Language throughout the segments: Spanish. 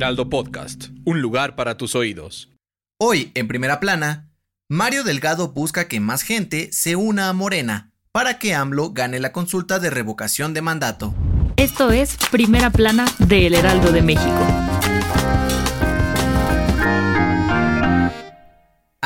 Heraldo Podcast, un lugar para tus oídos. Hoy, en primera plana, Mario Delgado busca que más gente se una a Morena para que AMLO gane la consulta de revocación de mandato. Esto es Primera Plana de El Heraldo de México.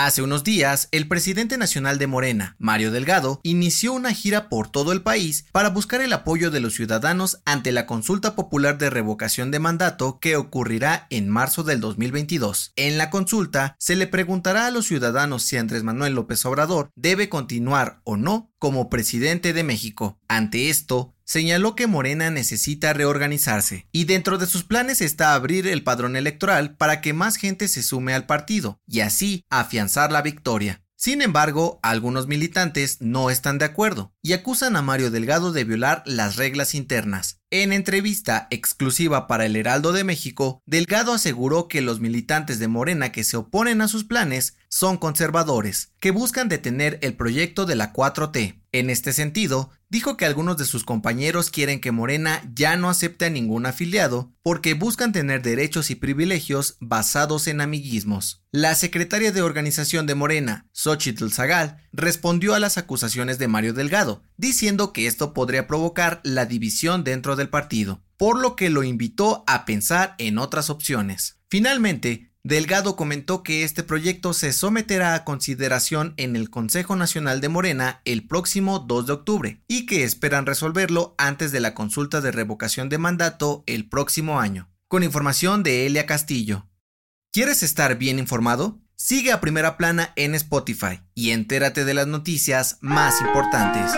Hace unos días, el presidente nacional de Morena, Mario Delgado, inició una gira por todo el país para buscar el apoyo de los ciudadanos ante la consulta popular de revocación de mandato que ocurrirá en marzo del 2022. En la consulta, se le preguntará a los ciudadanos si Andrés Manuel López Obrador debe continuar o no como presidente de México. Ante esto, señaló que Morena necesita reorganizarse y dentro de sus planes está abrir el padrón electoral para que más gente se sume al partido y así afianzar la victoria. Sin embargo, algunos militantes no están de acuerdo y acusan a Mario Delgado de violar las reglas internas. En entrevista exclusiva para el Heraldo de México, Delgado aseguró que los militantes de Morena que se oponen a sus planes son conservadores, que buscan detener el proyecto de la 4T. En este sentido, dijo que algunos de sus compañeros quieren que Morena ya no acepte a ningún afiliado porque buscan tener derechos y privilegios basados en amiguismos. La secretaria de organización de Morena, Xochitl Zagal, respondió a las acusaciones de Mario Delgado, diciendo que esto podría provocar la división dentro del partido, por lo que lo invitó a pensar en otras opciones. Finalmente, Delgado comentó que este proyecto se someterá a consideración en el Consejo Nacional de Morena el próximo 2 de octubre y que esperan resolverlo antes de la consulta de revocación de mandato el próximo año. Con información de Elia Castillo. ¿Quieres estar bien informado? Sigue a Primera Plana en Spotify y entérate de las noticias más importantes.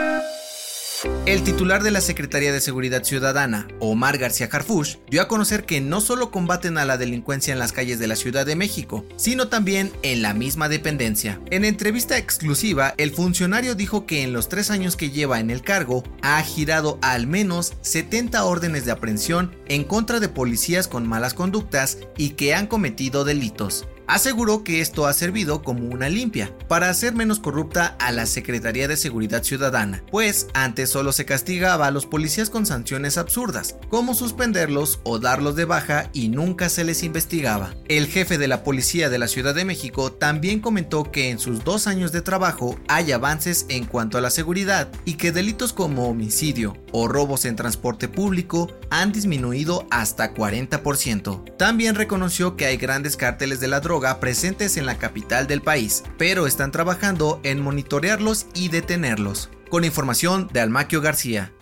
El titular de la Secretaría de Seguridad Ciudadana, Omar García Harfush, dio a conocer que no solo combaten a la delincuencia en las calles de la Ciudad de México, sino también en la misma dependencia. En entrevista exclusiva, el funcionario dijo que en los tres años que lleva en el cargo, ha girado al menos 70 órdenes de aprehensión en contra de policías con malas conductas y que han cometido delitos aseguró que esto ha servido como una limpia para hacer menos corrupta a la Secretaría de Seguridad Ciudadana, pues antes solo se castigaba a los policías con sanciones absurdas, como suspenderlos o darlos de baja y nunca se les investigaba. El jefe de la Policía de la Ciudad de México también comentó que en sus dos años de trabajo hay avances en cuanto a la seguridad y que delitos como homicidio o robos en transporte público han disminuido hasta 40%. También reconoció que hay grandes cárteles de la droga presentes en la capital del país, pero están trabajando en monitorearlos y detenerlos. Con información de Almaquio García.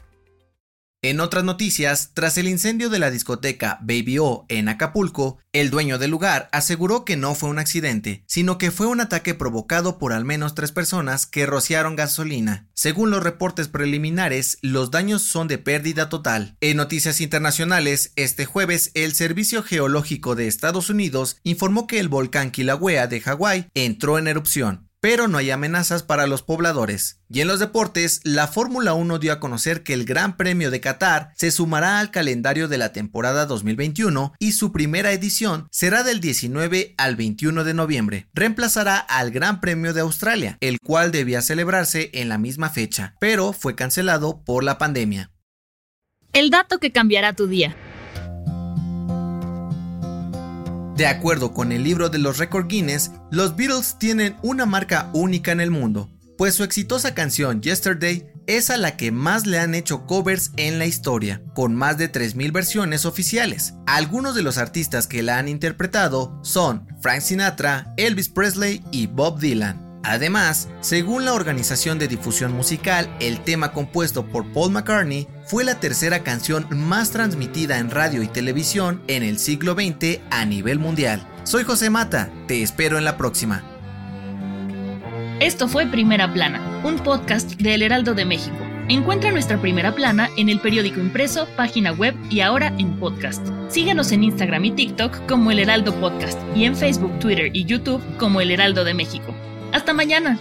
En otras noticias, tras el incendio de la discoteca Baby O en Acapulco, el dueño del lugar aseguró que no fue un accidente, sino que fue un ataque provocado por al menos tres personas que rociaron gasolina. Según los reportes preliminares, los daños son de pérdida total. En noticias internacionales, este jueves, el Servicio Geológico de Estados Unidos informó que el volcán Kilauea de Hawái entró en erupción pero no hay amenazas para los pobladores. Y en los deportes, la Fórmula 1 dio a conocer que el Gran Premio de Qatar se sumará al calendario de la temporada 2021 y su primera edición será del 19 al 21 de noviembre. Reemplazará al Gran Premio de Australia, el cual debía celebrarse en la misma fecha, pero fue cancelado por la pandemia. El dato que cambiará tu día. De acuerdo con el libro de los récord Guinness, los Beatles tienen una marca única en el mundo, pues su exitosa canción Yesterday es a la que más le han hecho covers en la historia, con más de 3.000 versiones oficiales. Algunos de los artistas que la han interpretado son Frank Sinatra, Elvis Presley y Bob Dylan. Además, según la organización de difusión musical, el tema compuesto por Paul McCartney fue la tercera canción más transmitida en radio y televisión en el siglo XX a nivel mundial. Soy José Mata, te espero en la próxima. Esto fue Primera Plana, un podcast de El Heraldo de México. Encuentra nuestra primera plana en el periódico impreso, página web y ahora en podcast. Síguenos en Instagram y TikTok como El Heraldo Podcast y en Facebook, Twitter y YouTube como El Heraldo de México. Hasta mañana.